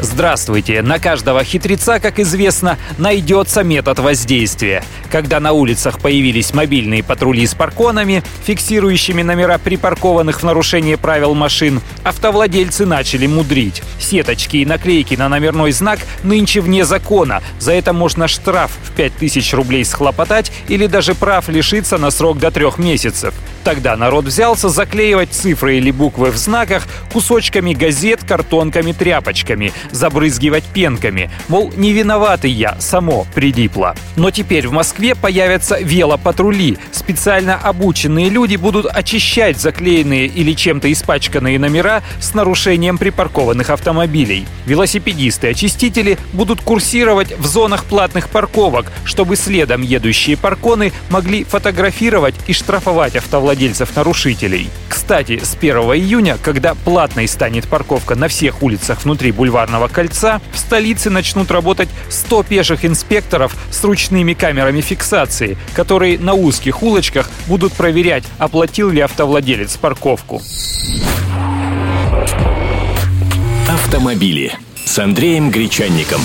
Здравствуйте! На каждого хитреца, как известно, найдется метод воздействия. Когда на улицах появились мобильные патрули с парконами, фиксирующими номера припаркованных в нарушение правил машин, автовладельцы начали мудрить. Сеточки и наклейки на номерной знак нынче вне закона. За это можно штраф в 5000 рублей схлопотать или даже прав лишиться на срок до трех месяцев. Тогда народ взялся заклеивать цифры или буквы в знаках кусочками газет, картонками, тряпочками, забрызгивать пенками. Мол, не виноватый я, само прилипло. Но теперь в Москве появятся велопатрули. Специально обученные люди будут очищать заклеенные или чем-то испачканные номера с нарушением припаркованных автомобилей. Велосипедисты-очистители будут курсировать в зонах платных парковок, чтобы следом едущие парконы могли фотографировать и штрафовать автовладельцев владельцев-нарушителей. Кстати, с 1 июня, когда платной станет парковка на всех улицах внутри Бульварного кольца, в столице начнут работать 100 пеших инспекторов с ручными камерами фиксации, которые на узких улочках будут проверять, оплатил ли автовладелец парковку. Автомобили с Андреем Гречанником.